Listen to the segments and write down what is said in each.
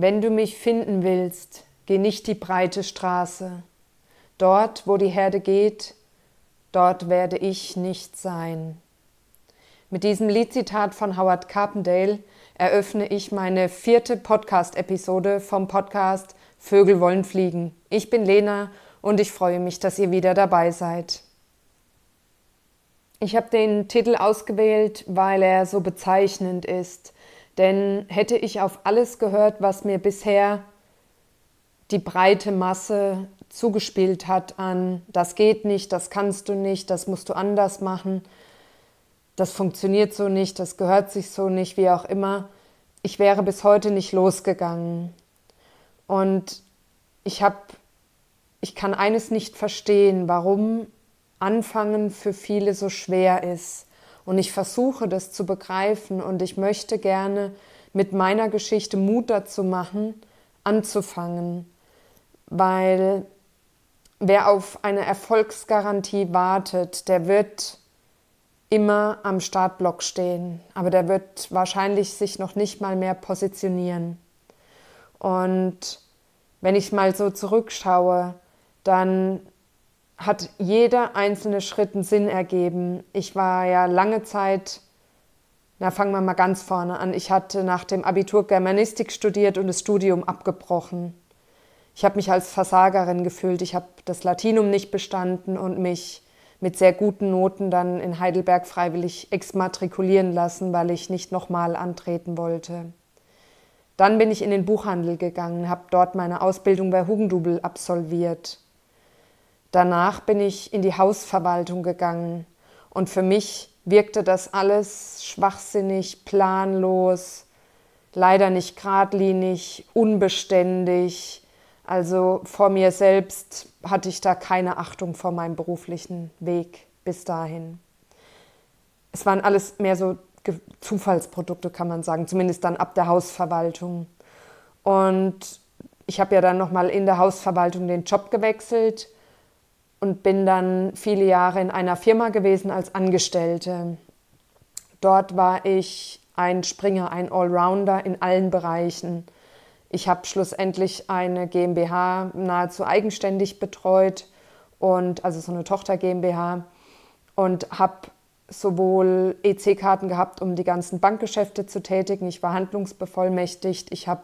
Wenn du mich finden willst, geh nicht die breite Straße. Dort, wo die Herde geht, dort werde ich nicht sein. Mit diesem Liedzitat von Howard Carpendale eröffne ich meine vierte Podcast-Episode vom Podcast Vögel wollen fliegen. Ich bin Lena und ich freue mich, dass ihr wieder dabei seid. Ich habe den Titel ausgewählt, weil er so bezeichnend ist. Denn hätte ich auf alles gehört, was mir bisher die breite Masse zugespielt hat an, das geht nicht, das kannst du nicht, das musst du anders machen, das funktioniert so nicht, das gehört sich so nicht, wie auch immer, ich wäre bis heute nicht losgegangen. Und ich habe, ich kann eines nicht verstehen, warum Anfangen für viele so schwer ist. Und ich versuche das zu begreifen und ich möchte gerne mit meiner Geschichte Mut dazu machen, anzufangen. Weil wer auf eine Erfolgsgarantie wartet, der wird immer am Startblock stehen, aber der wird wahrscheinlich sich noch nicht mal mehr positionieren. Und wenn ich mal so zurückschaue, dann hat jeder einzelne Schritt einen Sinn ergeben. Ich war ja lange Zeit, na fangen wir mal ganz vorne an, ich hatte nach dem Abitur Germanistik studiert und das Studium abgebrochen. Ich habe mich als Versagerin gefühlt, ich habe das Latinum nicht bestanden und mich mit sehr guten Noten dann in Heidelberg freiwillig exmatrikulieren lassen, weil ich nicht nochmal antreten wollte. Dann bin ich in den Buchhandel gegangen, habe dort meine Ausbildung bei Hugendubel absolviert Danach bin ich in die Hausverwaltung gegangen und für mich wirkte das alles schwachsinnig, planlos, leider nicht geradlinig, unbeständig. Also vor mir selbst hatte ich da keine Achtung vor meinem beruflichen Weg bis dahin. Es waren alles mehr so Zufallsprodukte, kann man sagen, zumindest dann ab der Hausverwaltung. Und ich habe ja dann nochmal in der Hausverwaltung den Job gewechselt und bin dann viele Jahre in einer Firma gewesen als Angestellte. Dort war ich ein Springer, ein Allrounder in allen Bereichen. Ich habe schlussendlich eine GmbH nahezu eigenständig betreut und also so eine Tochter GmbH und habe sowohl EC-Karten gehabt, um die ganzen Bankgeschäfte zu tätigen. Ich war handlungsbevollmächtigt. Ich habe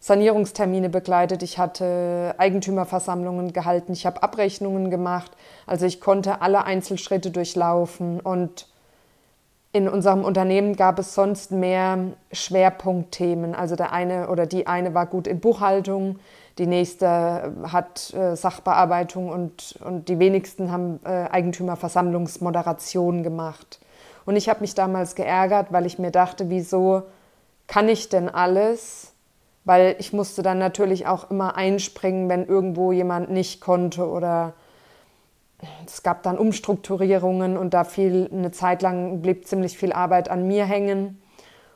Sanierungstermine begleitet, ich hatte Eigentümerversammlungen gehalten, ich habe Abrechnungen gemacht. Also ich konnte alle Einzelschritte durchlaufen und in unserem Unternehmen gab es sonst mehr Schwerpunktthemen. Also der eine oder die eine war gut in Buchhaltung, die nächste hat äh, Sachbearbeitung und, und die wenigsten haben äh, Eigentümerversammlungsmoderation gemacht. Und ich habe mich damals geärgert, weil ich mir dachte, wieso kann ich denn alles? Weil ich musste dann natürlich auch immer einspringen, wenn irgendwo jemand nicht konnte oder es gab dann Umstrukturierungen und da fiel eine Zeit lang blieb ziemlich viel Arbeit an mir hängen.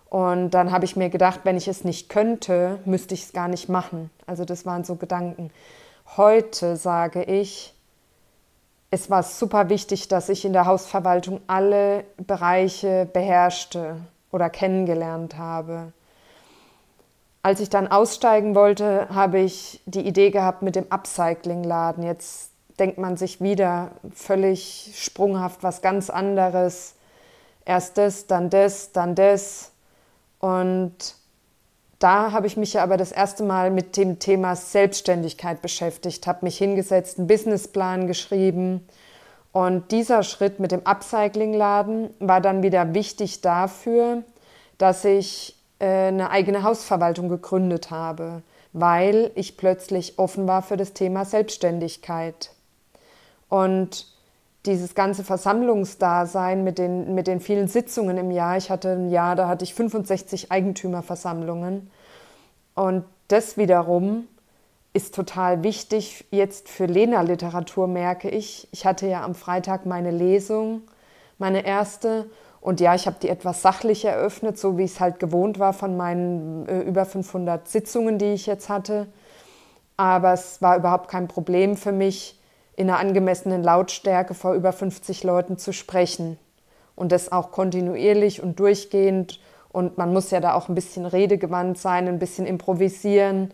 Und dann habe ich mir gedacht, wenn ich es nicht könnte, müsste ich es gar nicht machen. Also das waren so Gedanken. Heute sage ich, es war super wichtig, dass ich in der Hausverwaltung alle Bereiche beherrschte oder kennengelernt habe. Als ich dann aussteigen wollte, habe ich die Idee gehabt mit dem Upcycling-Laden. Jetzt denkt man sich wieder völlig sprunghaft was ganz anderes. Erst das, dann das, dann das. Und da habe ich mich ja aber das erste Mal mit dem Thema Selbstständigkeit beschäftigt, habe mich hingesetzt, einen Businessplan geschrieben. Und dieser Schritt mit dem Upcycling-Laden war dann wieder wichtig dafür, dass ich eine eigene Hausverwaltung gegründet habe, weil ich plötzlich offen war für das Thema Selbstständigkeit. Und dieses ganze Versammlungsdasein mit den, mit den vielen Sitzungen im Jahr, ich hatte ein Jahr, da hatte ich 65 Eigentümerversammlungen. Und das wiederum ist total wichtig jetzt für Lena-Literatur, merke ich. Ich hatte ja am Freitag meine Lesung, meine erste, und ja, ich habe die etwas sachlich eröffnet, so wie ich es halt gewohnt war von meinen äh, über 500 Sitzungen, die ich jetzt hatte. Aber es war überhaupt kein Problem für mich, in einer angemessenen Lautstärke vor über 50 Leuten zu sprechen. Und das auch kontinuierlich und durchgehend Und man muss ja da auch ein bisschen redegewandt sein, ein bisschen improvisieren, ein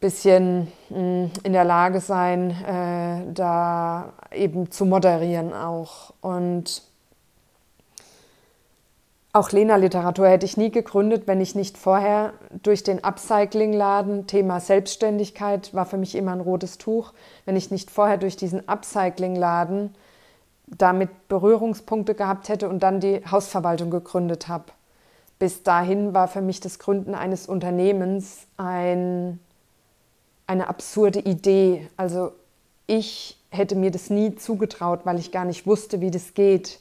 bisschen mm, in der Lage sein, äh, da eben zu moderieren auch. Und auch Lena-Literatur hätte ich nie gegründet, wenn ich nicht vorher durch den Upcycling-Laden, Thema Selbstständigkeit war für mich immer ein rotes Tuch, wenn ich nicht vorher durch diesen Upcycling-Laden damit Berührungspunkte gehabt hätte und dann die Hausverwaltung gegründet habe. Bis dahin war für mich das Gründen eines Unternehmens ein, eine absurde Idee. Also ich hätte mir das nie zugetraut, weil ich gar nicht wusste, wie das geht.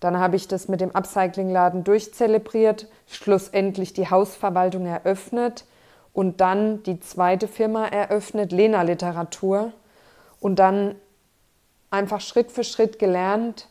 Dann habe ich das mit dem Upcycling-Laden durchzelebriert, schlussendlich die Hausverwaltung eröffnet und dann die zweite Firma eröffnet, Lena Literatur. Und dann einfach Schritt für Schritt gelernt,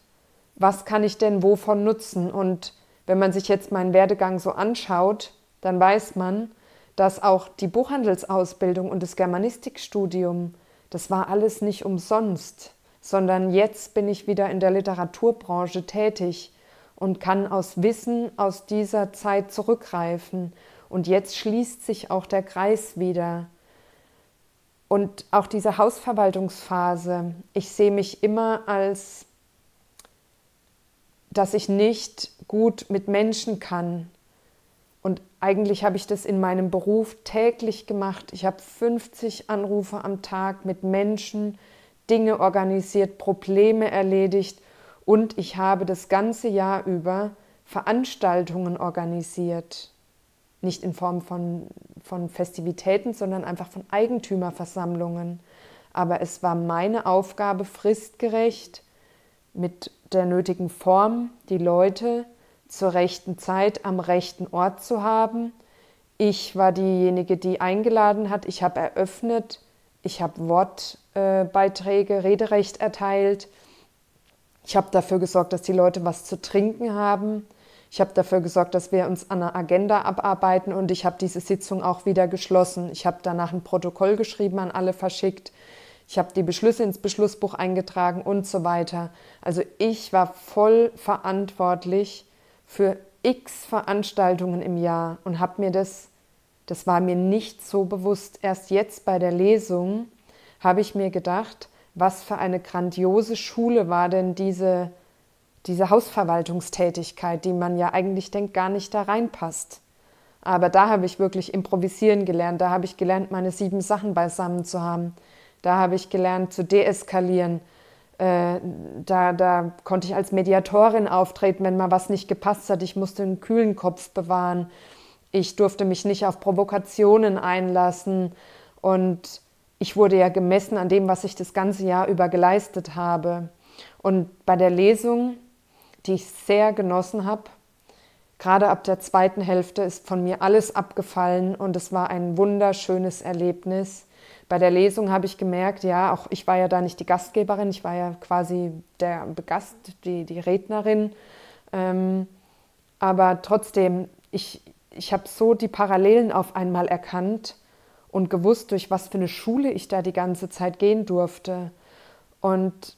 was kann ich denn wovon nutzen. Und wenn man sich jetzt meinen Werdegang so anschaut, dann weiß man, dass auch die Buchhandelsausbildung und das Germanistikstudium, das war alles nicht umsonst sondern jetzt bin ich wieder in der Literaturbranche tätig und kann aus Wissen aus dieser Zeit zurückgreifen. Und jetzt schließt sich auch der Kreis wieder. Und auch diese Hausverwaltungsphase, ich sehe mich immer als, dass ich nicht gut mit Menschen kann. Und eigentlich habe ich das in meinem Beruf täglich gemacht. Ich habe 50 Anrufe am Tag mit Menschen, Dinge organisiert, Probleme erledigt und ich habe das ganze Jahr über Veranstaltungen organisiert. Nicht in Form von, von Festivitäten, sondern einfach von Eigentümerversammlungen. Aber es war meine Aufgabe, fristgerecht, mit der nötigen Form, die Leute zur rechten Zeit am rechten Ort zu haben. Ich war diejenige, die eingeladen hat. Ich habe eröffnet. Ich habe Wortbeiträge, Rederecht erteilt. Ich habe dafür gesorgt, dass die Leute was zu trinken haben. Ich habe dafür gesorgt, dass wir uns an der Agenda abarbeiten und ich habe diese Sitzung auch wieder geschlossen. Ich habe danach ein Protokoll geschrieben, an alle verschickt. Ich habe die Beschlüsse ins Beschlussbuch eingetragen und so weiter. Also ich war voll verantwortlich für x Veranstaltungen im Jahr und habe mir das das war mir nicht so bewusst. Erst jetzt bei der Lesung habe ich mir gedacht, was für eine grandiose Schule war denn diese, diese Hausverwaltungstätigkeit, die man ja eigentlich denkt, gar nicht da reinpasst. Aber da habe ich wirklich improvisieren gelernt. Da habe ich gelernt, meine sieben Sachen beisammen zu haben. Da habe ich gelernt zu deeskalieren. Äh, da, da konnte ich als Mediatorin auftreten, wenn mal was nicht gepasst hat. Ich musste einen kühlen Kopf bewahren. Ich durfte mich nicht auf Provokationen einlassen und ich wurde ja gemessen an dem, was ich das ganze Jahr über geleistet habe. Und bei der Lesung, die ich sehr genossen habe, gerade ab der zweiten Hälfte ist von mir alles abgefallen und es war ein wunderschönes Erlebnis. Bei der Lesung habe ich gemerkt, ja, auch ich war ja da nicht die Gastgeberin, ich war ja quasi der Gast, die, die Rednerin. Ähm, aber trotzdem, ich, ich habe so die Parallelen auf einmal erkannt und gewusst, durch was für eine Schule ich da die ganze Zeit gehen durfte. Und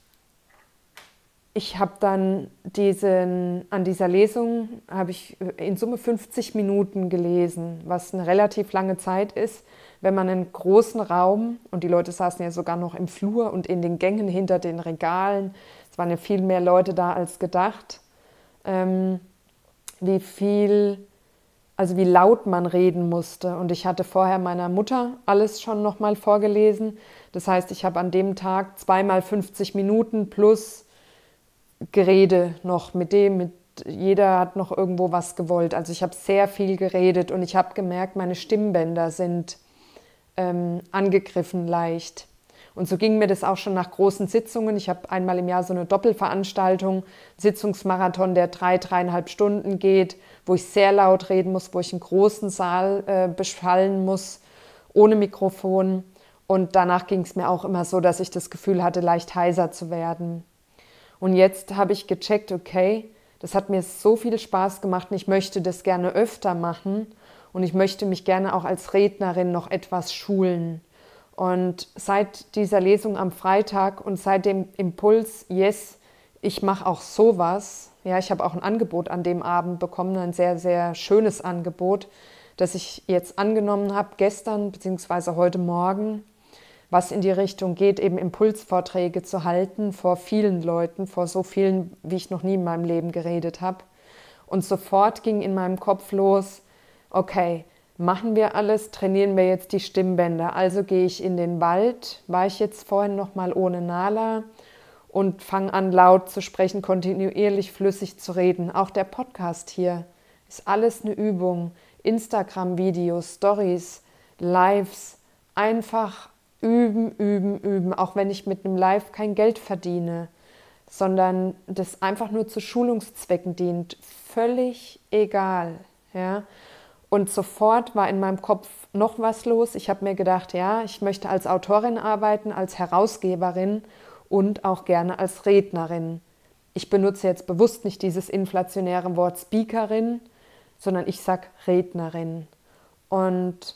ich habe dann diesen, an dieser Lesung habe ich in Summe 50 Minuten gelesen, was eine relativ lange Zeit ist, wenn man einen großen Raum und die Leute saßen ja sogar noch im Flur und in den Gängen hinter den Regalen. Es waren ja viel mehr Leute da als gedacht. Ähm, wie viel also wie laut man reden musste. Und ich hatte vorher meiner Mutter alles schon nochmal vorgelesen. Das heißt, ich habe an dem Tag zweimal 50 Minuten plus Gerede noch mit dem, mit jeder hat noch irgendwo was gewollt. Also ich habe sehr viel geredet und ich habe gemerkt, meine Stimmbänder sind ähm, angegriffen leicht. Und so ging mir das auch schon nach großen Sitzungen. Ich habe einmal im Jahr so eine Doppelveranstaltung, Sitzungsmarathon, der drei, dreieinhalb Stunden geht, wo ich sehr laut reden muss, wo ich einen großen Saal äh, beschallen muss, ohne Mikrofon. Und danach ging es mir auch immer so, dass ich das Gefühl hatte, leicht heiser zu werden. Und jetzt habe ich gecheckt, okay, das hat mir so viel Spaß gemacht und ich möchte das gerne öfter machen und ich möchte mich gerne auch als Rednerin noch etwas schulen. Und seit dieser Lesung am Freitag und seit dem Impuls, yes, ich mache auch sowas, Ja, ich habe auch ein Angebot an dem Abend bekommen, ein sehr, sehr schönes Angebot, das ich jetzt angenommen habe, gestern bzw. heute Morgen, was in die Richtung geht, eben Impulsvorträge zu halten vor vielen Leuten, vor so vielen, wie ich noch nie in meinem Leben geredet habe. Und sofort ging in meinem Kopf los, okay, machen wir alles, trainieren wir jetzt die Stimmbänder. Also gehe ich in den Wald, war ich jetzt vorhin noch mal ohne Nala und fange an laut zu sprechen, kontinuierlich flüssig zu reden. Auch der Podcast hier ist alles eine Übung. Instagram-Videos, Stories, Lives, einfach üben, üben, üben, auch wenn ich mit einem Live kein Geld verdiene, sondern das einfach nur zu Schulungszwecken dient, völlig egal, ja. Und sofort war in meinem Kopf noch was los. Ich habe mir gedacht, ja, ich möchte als Autorin arbeiten, als Herausgeberin und auch gerne als Rednerin. Ich benutze jetzt bewusst nicht dieses inflationäre Wort Speakerin, sondern ich sage Rednerin. Und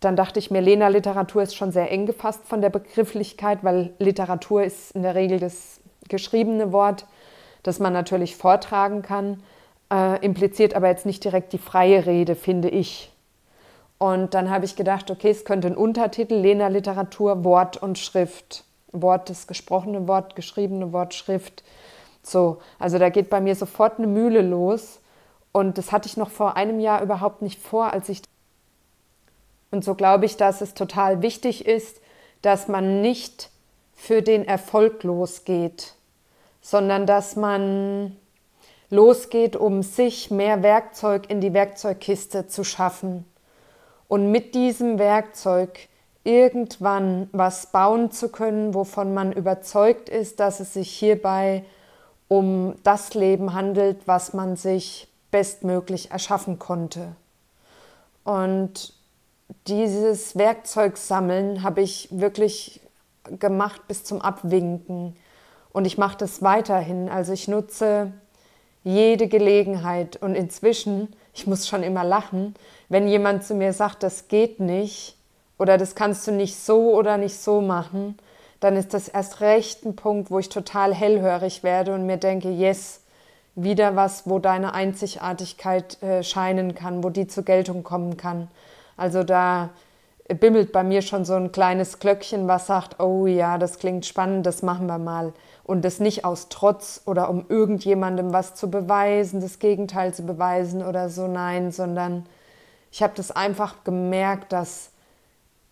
dann dachte ich mir, Lena Literatur ist schon sehr eng gefasst von der Begrifflichkeit, weil Literatur ist in der Regel das geschriebene Wort, das man natürlich vortragen kann äh, impliziert aber jetzt nicht direkt die freie Rede, finde ich. Und dann habe ich gedacht, okay, es könnte ein Untertitel, Lena Literatur, Wort und Schrift. Wort, das gesprochene Wort, geschriebene Wort, Schrift. So, also da geht bei mir sofort eine Mühle los. Und das hatte ich noch vor einem Jahr überhaupt nicht vor, als ich. Und so glaube ich, dass es total wichtig ist, dass man nicht für den Erfolg losgeht, sondern dass man losgeht, um sich mehr Werkzeug in die Werkzeugkiste zu schaffen und mit diesem Werkzeug irgendwann was bauen zu können, wovon man überzeugt ist, dass es sich hierbei um das Leben handelt, was man sich bestmöglich erschaffen konnte. Und dieses Werkzeugsammeln habe ich wirklich gemacht bis zum Abwinken. Und ich mache das weiterhin. Also ich nutze jede Gelegenheit. Und inzwischen, ich muss schon immer lachen, wenn jemand zu mir sagt, das geht nicht oder das kannst du nicht so oder nicht so machen, dann ist das erst recht ein Punkt, wo ich total hellhörig werde und mir denke, yes, wieder was, wo deine Einzigartigkeit äh, scheinen kann, wo die zur Geltung kommen kann. Also da bimmelt bei mir schon so ein kleines Glöckchen, was sagt, oh ja, das klingt spannend, das machen wir mal. Und das nicht aus Trotz oder um irgendjemandem was zu beweisen, das Gegenteil zu beweisen oder so, nein, sondern ich habe das einfach gemerkt, dass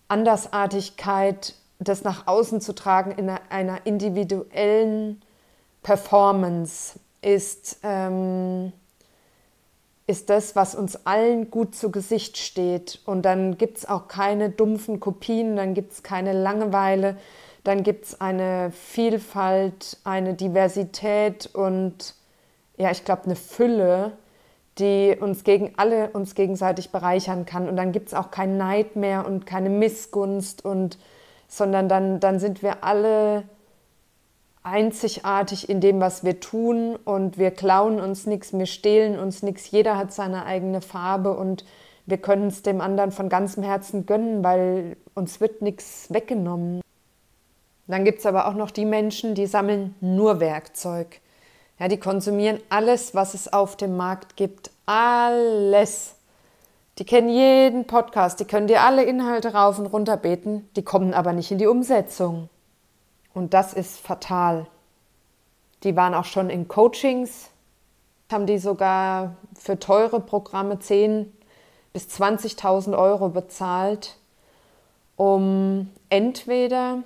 Andersartigkeit, das nach außen zu tragen in einer, individuellen Performance ist, ähm, ist das, was uns allen gut zu Gesicht steht. Und dann gibt es auch keine dumpfen Kopien, dann gibt es keine Langeweile, dann gibt es eine Vielfalt, eine Diversität und ja, ich glaube, eine Fülle, die uns gegen alle uns gegenseitig bereichern kann. Und dann gibt es auch kein Neid mehr und keine Missgunst und sondern dann, dann sind wir alle einzigartig in dem, was wir tun und wir klauen uns nichts, wir stehlen uns nichts, jeder hat seine eigene Farbe und wir können es dem anderen von ganzem Herzen gönnen, weil uns wird nichts weggenommen. Dann gibt es aber auch noch die Menschen, die sammeln nur Werkzeug. Ja, die konsumieren alles, was es auf dem Markt gibt. Alles. Die kennen jeden Podcast, die können dir alle Inhalte rauf und runter beten, die kommen aber nicht in die Umsetzung. Und das ist fatal. Die waren auch schon in Coachings, haben die sogar für teure Programme 10.000 bis 20.000 Euro bezahlt, um entweder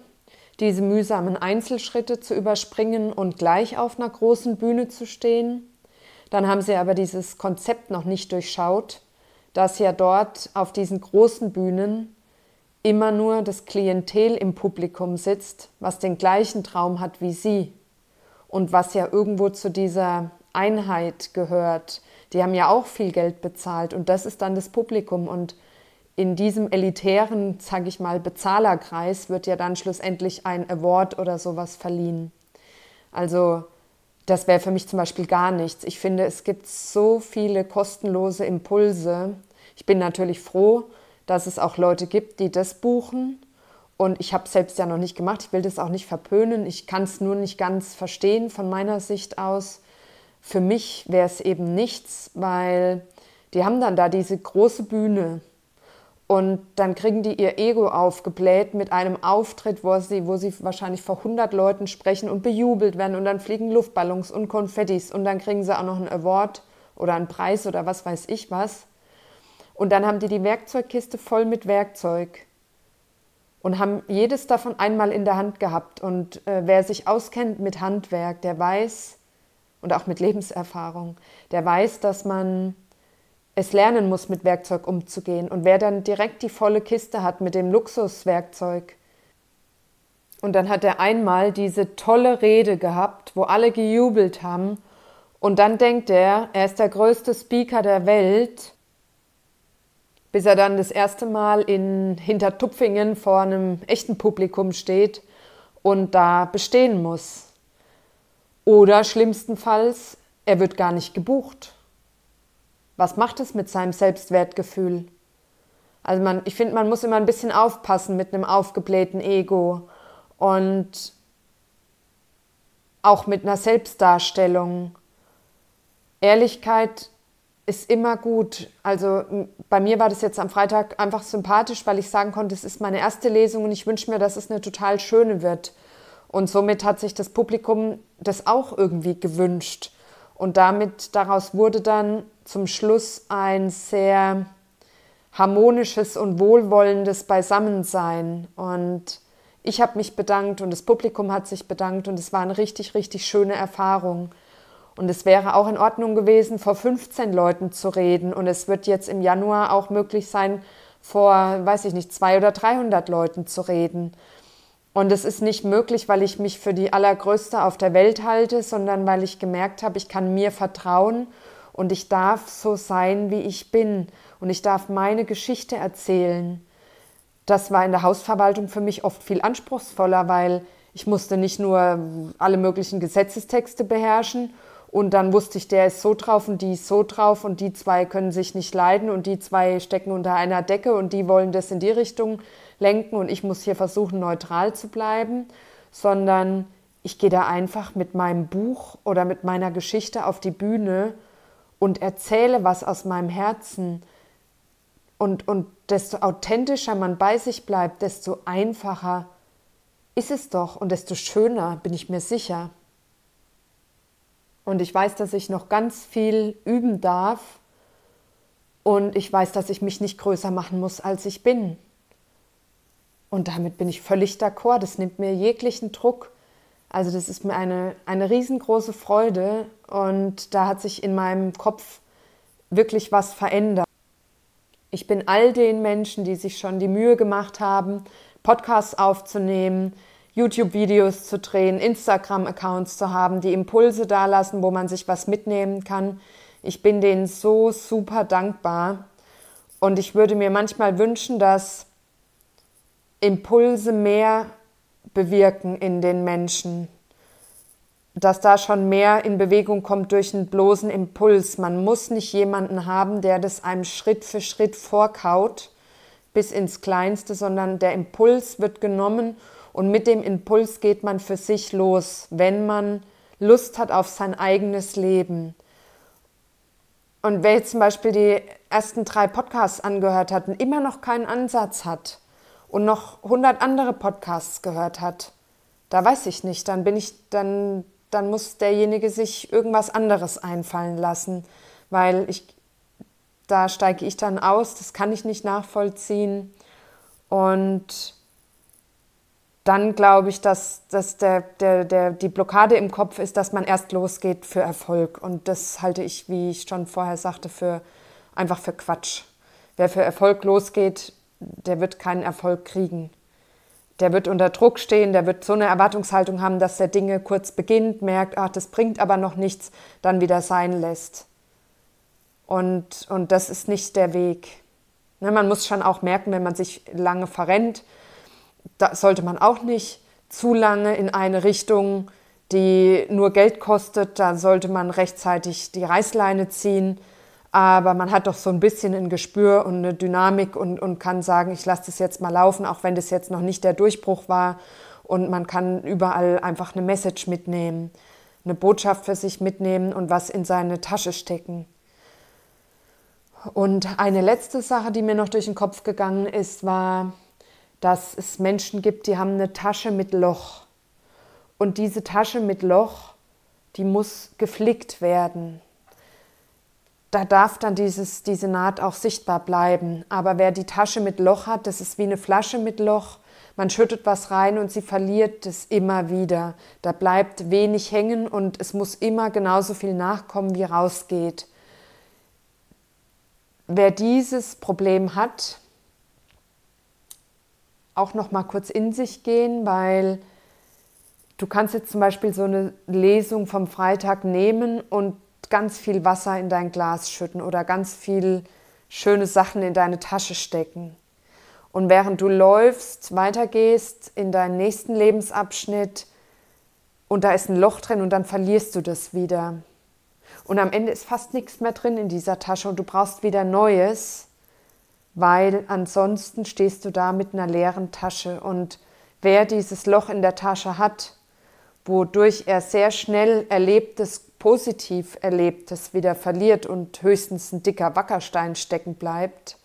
diese mühsamen Einzelschritte zu überspringen und gleich auf einer großen Bühne zu stehen. Dann haben sie aber dieses Konzept noch nicht durchschaut, dass ja dort auf diesen großen Bühnen immer nur das Klientel im Publikum sitzt, was den gleichen Traum hat wie sie und was ja irgendwo zu dieser Einheit gehört. Die haben ja auch viel Geld bezahlt und das ist dann das Publikum und in diesem elitären, sage ich mal, Bezahlerkreis wird ja dann schlussendlich ein Award oder sowas verliehen. Also das wäre für mich zum Beispiel gar nichts. Ich finde, es gibt so viele kostenlose Impulse. Ich bin natürlich froh, dass es auch Leute gibt, die das buchen. Und ich habe es selbst ja noch nicht gemacht. Ich will das auch nicht verpönen. Ich kann es nur nicht ganz verstehen von meiner Sicht aus, für mich wäre es eben nichts, weil die haben dann da diese große Bühne und dann kriegen die ihr Ego aufgebläht mit einem Auftritt, wo sie, wo sie wahrscheinlich vor 100 Leuten sprechen und bejubelt werden und dann fliegen Luftballons und Konfettis und dann kriegen sie auch noch einen Award oder einen Preis oder was weiß ich was. Und dann haben die die Werkzeugkiste voll mit Werkzeug und haben jedes davon einmal in der Hand gehabt. Und äh, wer sich auskennt mit Handwerk, der weiß, und auch mit Lebenserfahrung, der weiß, dass man es lernen muss, mit Werkzeug umzugehen. Und wer dann direkt die volle Kiste hat mit dem Luxuswerkzeug, und dann hat er einmal diese tolle Rede gehabt, wo alle gejubelt haben, und dann denkt er, er ist der größte Speaker der Welt, bis er dann das erste Mal in Hintertupfingen vor einem echten Publikum steht und da bestehen muss. Oder schlimmstenfalls, er wird gar nicht gebucht. Was macht es mit seinem Selbstwertgefühl? Also man, ich finde, man muss immer ein bisschen aufpassen mit einem aufgeblähten Ego und auch mit einer Selbstdarstellung. Ehrlichkeit ist immer gut. Also bei mir war das jetzt am Freitag einfach sympathisch, weil ich sagen konnte, es ist meine erste Lesung und ich wünsche mir, dass es eine total schöne wird. Und somit hat sich das Publikum das auch irgendwie gewünscht. Und damit daraus wurde dann zum Schluss ein sehr harmonisches und wohlwollendes Beisammensein. Und ich habe mich bedankt und das Publikum hat sich bedankt und es war eine richtig, richtig schöne Erfahrung. Und es wäre auch in Ordnung gewesen, vor 15 Leuten zu reden. Und es wird jetzt im Januar auch möglich sein, vor, weiß ich nicht, 200 oder 300 Leuten zu reden. Und es ist nicht möglich, weil ich mich für die allergrößte auf der Welt halte, sondern weil ich gemerkt habe, ich kann mir vertrauen und ich darf so sein, wie ich bin. Und ich darf meine Geschichte erzählen. Das war in der Hausverwaltung für mich oft viel anspruchsvoller, weil ich musste nicht nur alle möglichen Gesetzestexte beherrschen und dann wusste ich, der ist so drauf und die ist so drauf und die zwei können sich nicht leiden und die zwei stecken unter einer Decke und die wollen das in die Richtung lenken und ich muss hier versuchen, neutral zu bleiben, sondern ich gehe da einfach mit meinem Buch oder mit meiner Geschichte auf die Bühne und erzähle was aus meinem Herzen. Und, und desto authentischer man bei sich bleibt, desto einfacher ist es doch und desto schöner, bin ich mir sicher. Und ich weiß, dass ich noch ganz viel üben darf. Und ich weiß, dass ich mich nicht größer machen muss, als ich bin. Und damit bin ich völlig d'accord. Das nimmt mir jeglichen Druck. Also das ist mir eine, eine riesengroße Freude und da hat sich in meinem Kopf wirklich was verändert. Ich bin all den Menschen, die sich schon die Mühe gemacht haben, Podcasts aufzunehmen, YouTube-Videos zu drehen, Instagram-Accounts zu haben, die Impulse dalassen, wo man sich was mitnehmen kann. Ich bin denen so super dankbar und ich würde mir manchmal wünschen, dass Impulse mehr bewirken in den Menschen, dass da schon mehr in Bewegung kommt durch einen bloßen Impuls. Man muss nicht jemanden haben, der das einem Schritt für Schritt vorkaut bis ins Kleinste, sondern der Impuls wird genommen und mit dem Impuls geht man für sich los, wenn man Lust hat auf sein eigenes Leben. Und wer jetzt zum Beispiel die ersten drei Podcasts angehört hat und immer noch keinen Ansatz hat, und noch 100 andere Podcasts gehört hat, da weiß ich nicht, dann bin ich, dann, dann muss derjenige sich irgendwas anderes einfallen lassen, weil ich, da steige ich dann aus, das kann ich nicht nachvollziehen und dann glaube ich, dass, dass der, der, der, die Blockade im Kopf ist, dass man erst losgeht für Erfolg. Und das halte ich, wie ich schon vorher sagte, für einfach für Quatsch. Wer für Erfolg losgeht, der wird keinen Erfolg kriegen. Der wird unter Druck stehen, der wird so eine Erwartungshaltung haben, dass er Dinge kurz beginnt, merkt, ach, das bringt aber noch nichts, dann wieder sein lässt. Und, und das ist nicht der Weg. Ne, man muss schon auch merken, wenn man sich lange verrennt, da sollte man auch nicht zu lange in eine Richtung, die nur Geld kostet, da sollte man rechtzeitig die Reißleine ziehen aber man hat doch so ein bisschen ein Gespür und eine Dynamik und, und kann sagen, ich lasse das jetzt mal laufen, auch wenn das jetzt noch nicht der Durchbruch war. Und man kann überall einfach eine Message mitnehmen. eine Botschaft für sich mitnehmen und was in seine Tasche stecken. Und eine letzte Sache, die mir noch durch den Kopf gegangen ist, war, dass es Menschen gibt, die haben eine Tasche mit Loch. Und diese Tasche mit Loch, die muss geflickt werden. Da darf dann dieses, diese Naht auch sichtbar bleiben. Aber wer die Tasche mit Loch hat, das ist wie eine Flasche mit Loch. Man schüttet was rein und sie verliert es immer wieder. Da bleibt wenig hängen und es muss immer genauso viel nachkommen, wie rausgeht. Wer dieses Problem hat, auch noch mal kurz in sich gehen, weil du kannst jetzt zum Beispiel so eine Lesung vom Freitag nehmen und ganz viel Wasser in dein Glas schütten oder ganz viel schöne Sachen in deine Tasche stecken. Und während du läufst, weitergehst in deinen nächsten Lebensabschnitt und da ist ein Loch drin und dann verlierst du das wieder. Und am Ende ist fast nichts mehr drin in dieser Tasche und du brauchst wieder Neues, weil ansonsten stehst du da mit einer leeren Tasche. Und wer dieses Loch in der Tasche hat, wodurch er sehr schnell Erlebtes, positiv Erlebtes wieder verliert und höchstens ein dicker Wackerstein stecken bleibt,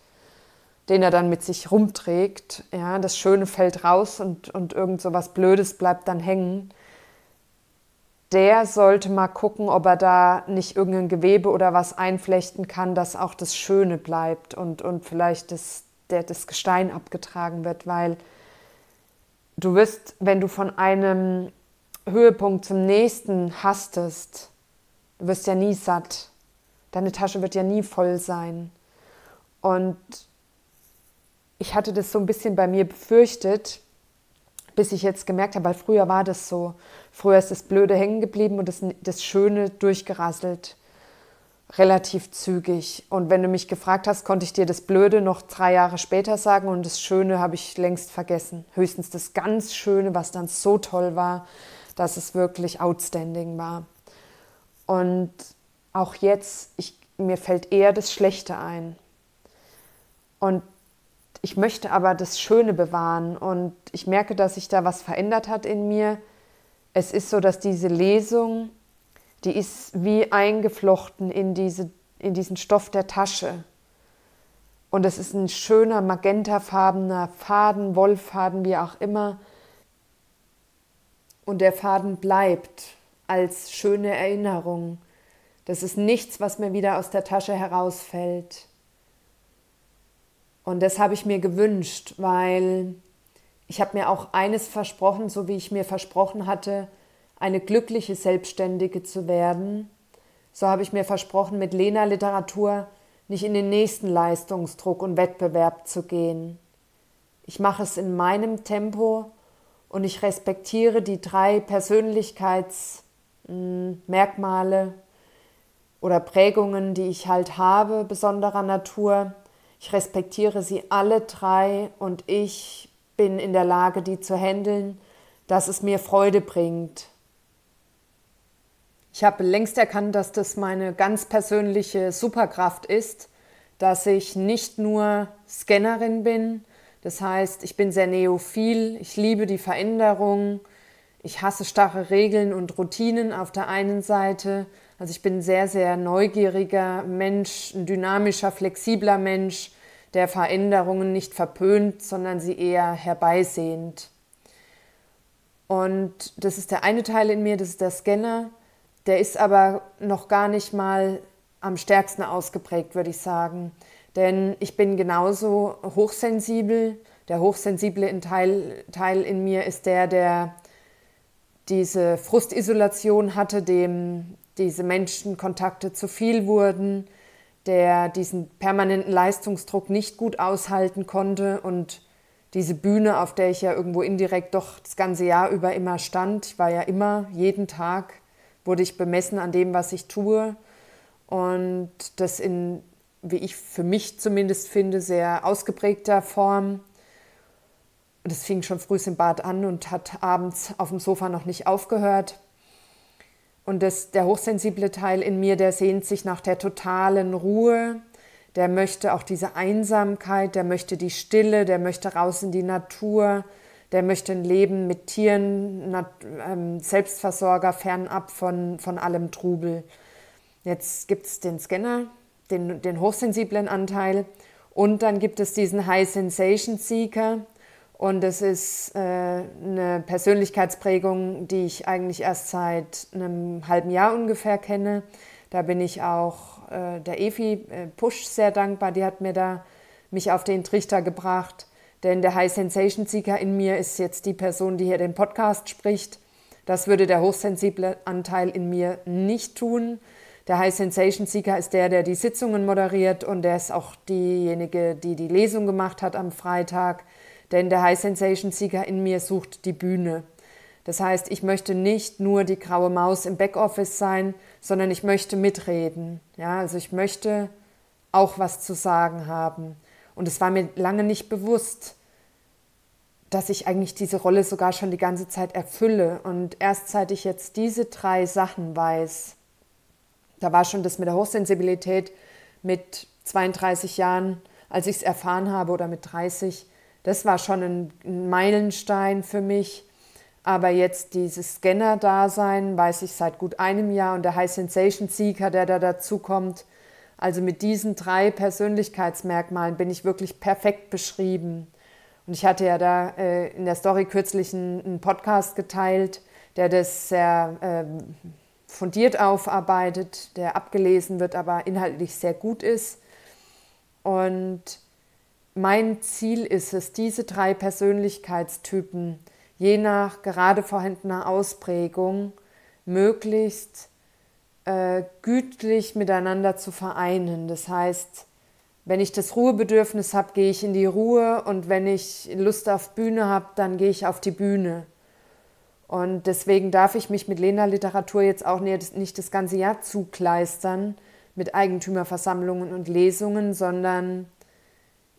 den er dann mit sich rumträgt. Ja, das Schöne fällt raus und, und irgend so was Blödes bleibt dann hängen der sollte mal gucken, ob er da nicht irgendein Gewebe oder was einflechten kann, dass auch das Schöne bleibt und, und vielleicht das, der, das Gestein abgetragen wird, weil du wirst, wenn du von einem Höhepunkt zum nächsten hastest, du wirst ja nie satt. Deine Tasche wird ja nie voll sein. Und ich hatte das so ein bisschen bei mir befürchtet, bis ich jetzt gemerkt habe, weil früher war das so. Früher ist das Blöde hängen geblieben und das, das Schöne durchgerasselt. Relativ zügig. Und wenn du mich gefragt hast, konnte ich dir das Blöde noch drei Jahre später sagen und das Schöne habe ich längst vergessen. Höchstens das ganz Schöne, was dann so toll war, dass es wirklich outstanding war. Und auch jetzt, ich, mir fällt eher das Schlechte ein. Und ich möchte aber das Schöne bewahren und ich merke, dass sich da was verändert hat in mir es ist so, dass diese Lesung, die ist wie eingeflochten in, diese, in diesen Stoff der Tasche. Und es ist ein schöner magentafarbener Faden, Wollfaden, wie auch immer. Und der Faden bleibt als schöne Erinnerung. Das ist nichts, was mir wieder aus der Tasche herausfällt. Und das habe ich mir gewünscht, weil ich habe mir auch eines versprochen, so wie ich mir versprochen hatte, eine glückliche Selbstständige zu werden. So habe ich mir versprochen, mit Lena Literatur nicht in den nächsten Leistungsdruck und Wettbewerb zu gehen. Ich mache es in meinem Tempo und ich respektiere die drei Persönlichkeitsmerkmale oder Prägungen, die ich halt habe, besonderer Natur. Ich respektiere sie alle drei und ich bin in der Lage, die zu handeln, dass es mir Freude bringt. Ich habe längst erkannt, dass das meine ganz persönliche Superkraft ist, dass ich nicht nur Scannerin bin, das heißt, ich bin sehr neophil, ich liebe die Veränderung, ich hasse starre Regeln und Routinen auf der einen Seite. Also ich bin ein sehr, sehr neugieriger Mensch, ein dynamischer, flexibler Mensch, der Veränderungen nicht verpönt, sondern sie eher herbeisehend. Und das ist der eine Teil in mir, das ist der Scanner. Der ist aber noch gar nicht mal am stärksten ausgeprägt, würde ich sagen. Denn ich bin genauso hochsensibel. Der hochsensible Teil, Teil in mir ist der, der diese Frustisolation hatte, dem diese Menschenkontakte zu viel wurden, der diesen permanenten Leistungsdruck nicht gut aushalten konnte und diese Bühne, auf der ich ja irgendwo indirekt doch das ganze Jahr über immer stand, ich war ja immer, jeden Tag wurde ich bemessen an dem, was ich tue und das in, wie ich für mich zumindest finde, sehr ausgeprägter Form. Das fing schon früh im Bad an und hat abends auf dem Sofa noch nicht aufgehört. Und das, der hochsensible Teil in mir, der sehnt sich nach der totalen Ruhe, der möchte auch diese Einsamkeit, der möchte die Stille, der möchte raus in die Natur, der möchte ein Leben mit Tieren, ähm, Selbstversorger, fernab von, von allem Trubel. Jetzt gibt es den Scanner, den, den hochsensiblen Anteil und dann gibt es diesen High Sensation Seeker. Und das ist äh, eine Persönlichkeitsprägung, die ich eigentlich erst seit einem halben Jahr ungefähr kenne. Da bin ich auch äh, der Evi äh, Push sehr dankbar. Die hat mir da mich auf den Trichter gebracht. Denn der High Sensation Seeker in mir ist jetzt die Person, die hier den Podcast spricht. Das würde der hochsensible Anteil in mir nicht tun. Der High Sensation Seeker ist der, der die Sitzungen moderiert und der ist auch diejenige, die die Lesung gemacht hat am Freitag. Denn der High Sensation Seeker in mir sucht die Bühne. Das heißt, ich möchte nicht nur die graue Maus im Backoffice sein, sondern ich möchte mitreden. Ja, also ich möchte auch was zu sagen haben. Und es war mir lange nicht bewusst, dass ich eigentlich diese Rolle sogar schon die ganze Zeit erfülle. Und erst seit ich jetzt diese drei Sachen weiß, da war schon das mit der Hochsensibilität mit 32 Jahren, als ich es erfahren habe, oder mit 30, das war schon ein Meilenstein für mich. Aber jetzt dieses Scanner-Dasein weiß ich seit gut einem Jahr und der High Sensation Seeker, der da dazu kommt. Also mit diesen drei Persönlichkeitsmerkmalen bin ich wirklich perfekt beschrieben. Und ich hatte ja da äh, in der Story kürzlich einen, einen, Podcast geteilt, der das sehr äh, fundiert aufarbeitet, der abgelesen wird, aber inhaltlich sehr gut ist. Und mein Ziel ist es, diese drei Persönlichkeitstypen je nach gerade vorhandener Ausprägung möglichst äh, gütlich miteinander zu vereinen. Das heißt, wenn ich das Ruhebedürfnis habe, gehe ich in die Ruhe und wenn ich Lust auf Bühne habe, dann gehe ich auf die Bühne. Und deswegen darf ich mich mit Lena-Literatur jetzt auch nicht das ganze Jahr zukleistern mit Eigentümerversammlungen und Lesungen, sondern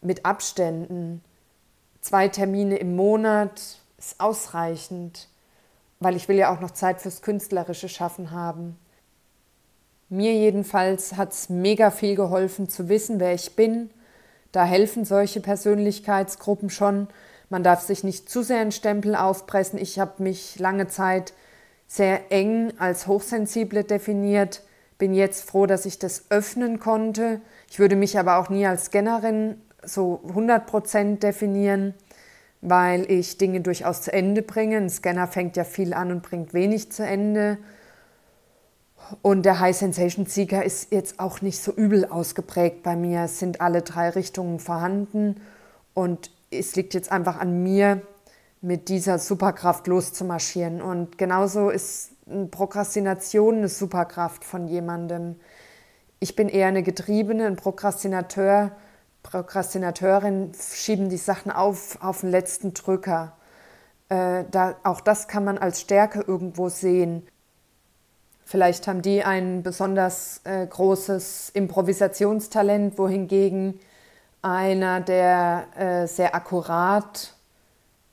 mit Abständen. Zwei Termine im Monat ist ausreichend, weil ich will ja auch noch Zeit fürs künstlerische Schaffen haben. Mir jedenfalls hat es mega viel geholfen zu wissen, wer ich bin. Da helfen solche Persönlichkeitsgruppen schon, man darf sich nicht zu sehr einen Stempel aufpressen. Ich habe mich lange Zeit sehr eng als hochsensible definiert, bin jetzt froh, dass ich das öffnen konnte. Ich würde mich aber auch nie als Scannerin so 100% definieren, weil ich Dinge durchaus zu Ende bringe. Ein Scanner fängt ja viel an und bringt wenig zu Ende. Und der High Sensation Seeker ist jetzt auch nicht so übel ausgeprägt bei mir. Es sind alle drei Richtungen vorhanden und es liegt jetzt einfach an mir, mit dieser Superkraft loszumarschieren. Und genauso ist Prokrastination eine Superkraft von jemandem. Ich bin eher eine Getriebene, ein Prokrastinateur. Prokrastinateurin schieben die Sachen auf, auf den letzten Drücker. Äh, da, auch das kann man als Stärke irgendwo sehen. Vielleicht haben die ein besonders äh, großes Improvisationstalent, wohingegen einer, der äh, sehr akkurat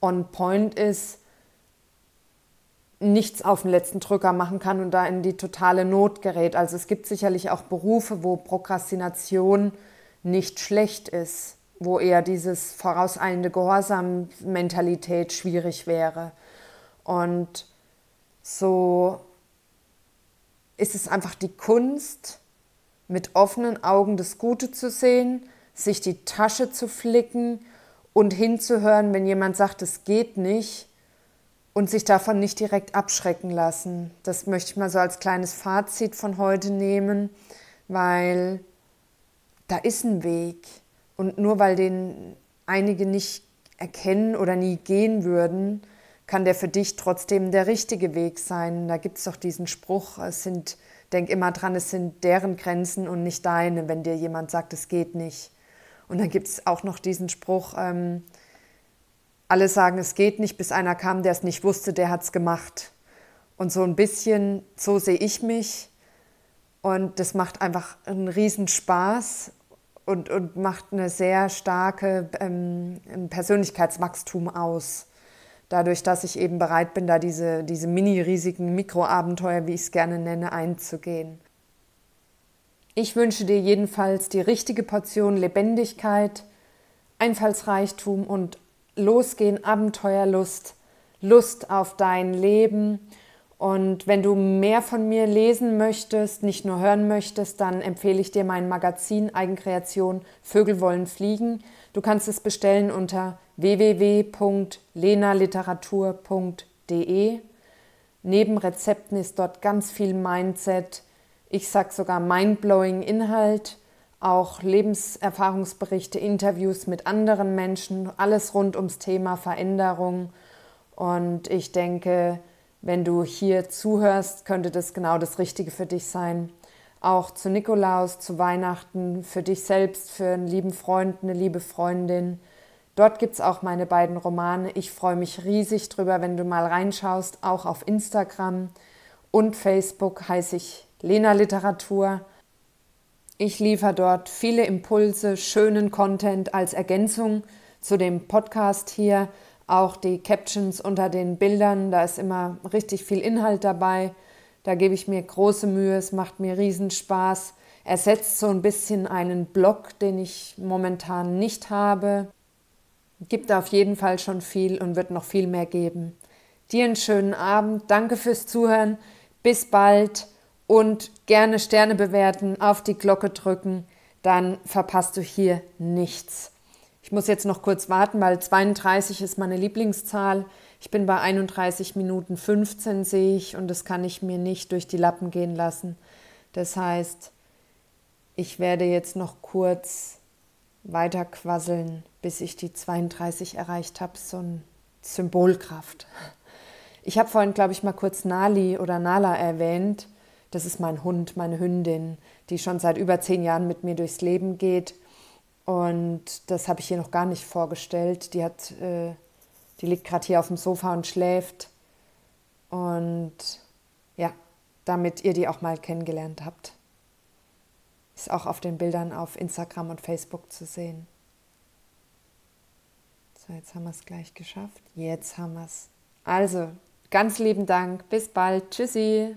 on point ist, nichts auf den letzten Drücker machen kann und da in die totale Not gerät. Also es gibt sicherlich auch Berufe, wo Prokrastination nicht schlecht ist, wo eher dieses vorauseilende Gehorsam-Mentalität schwierig wäre. Und so ist es einfach die Kunst, mit offenen Augen das Gute zu sehen, sich die Tasche zu flicken und hinzuhören, wenn jemand sagt, es geht nicht und sich davon nicht direkt abschrecken lassen. Das möchte ich mal so als kleines Fazit von heute nehmen, weil da ist ein Weg und nur weil den einige nicht erkennen oder nie gehen würden, kann der für dich trotzdem der richtige Weg sein. Da gibt es doch diesen Spruch, es sind, denk immer dran, es sind deren Grenzen und nicht deine, wenn dir jemand sagt, es geht nicht. Und dann gibt es auch noch diesen Spruch, ähm, alle sagen, es geht nicht, bis einer kam, der es nicht wusste, der hat es gemacht. Und so ein bisschen, so sehe ich mich. Und das macht einfach einen riesen Spaß und, und macht eine sehr starke ähm, Persönlichkeitswachstum aus. Dadurch, dass ich eben bereit bin, da diese, diese mini-riesigen Mikroabenteuer, wie ich es gerne nenne, einzugehen. Ich wünsche dir jedenfalls die richtige Portion Lebendigkeit, Einfallsreichtum und losgehen, Abenteuerlust, Lust auf dein Leben. Und wenn du mehr von mir lesen möchtest, nicht nur hören möchtest, dann empfehle ich dir mein Magazin Eigenkreation Vögel wollen fliegen. Du kannst es bestellen unter www.lenaliteratur.de. Neben Rezepten ist dort ganz viel Mindset, ich sage sogar mindblowing Inhalt, auch Lebenserfahrungsberichte, Interviews mit anderen Menschen, alles rund ums Thema Veränderung. Und ich denke, wenn du hier zuhörst, könnte das genau das Richtige für dich sein. Auch zu Nikolaus, zu Weihnachten, für dich selbst, für einen lieben Freund, eine liebe Freundin. Dort gibt es auch meine beiden Romane. Ich freue mich riesig drüber, wenn du mal reinschaust, auch auf Instagram und Facebook heiße ich Lena Literatur. Ich liefere dort viele Impulse, schönen Content als Ergänzung zu dem Podcast hier. Auch die Captions unter den Bildern, da ist immer richtig viel Inhalt dabei. Da gebe ich mir große Mühe, es macht mir riesen Spaß. Ersetzt so ein bisschen einen Blog, den ich momentan nicht habe. Gibt auf jeden Fall schon viel und wird noch viel mehr geben. Dir einen schönen Abend, danke fürs Zuhören, bis bald und gerne Sterne bewerten, auf die Glocke drücken, dann verpasst du hier nichts. Ich muss jetzt noch kurz warten, weil 32 ist meine Lieblingszahl. Ich bin bei 31 Minuten 15 sehe ich und das kann ich mir nicht durch die Lappen gehen lassen. Das heißt, ich werde jetzt noch kurz weiter quasseln, bis ich die 32 erreicht habe, so eine Symbolkraft. Ich habe vorhin, glaube ich, mal kurz Nali oder Nala erwähnt. Das ist mein Hund, meine Hündin, die schon seit über zehn Jahren mit mir durchs Leben geht. Und das habe ich hier noch gar nicht vorgestellt. Die, hat, äh, die liegt gerade hier auf dem Sofa und schläft. Und ja, damit ihr die auch mal kennengelernt habt. Ist auch auf den Bildern auf Instagram und Facebook zu sehen. So, jetzt haben wir es gleich geschafft. Jetzt haben wir es. Also, ganz lieben Dank. Bis bald. Tschüssi.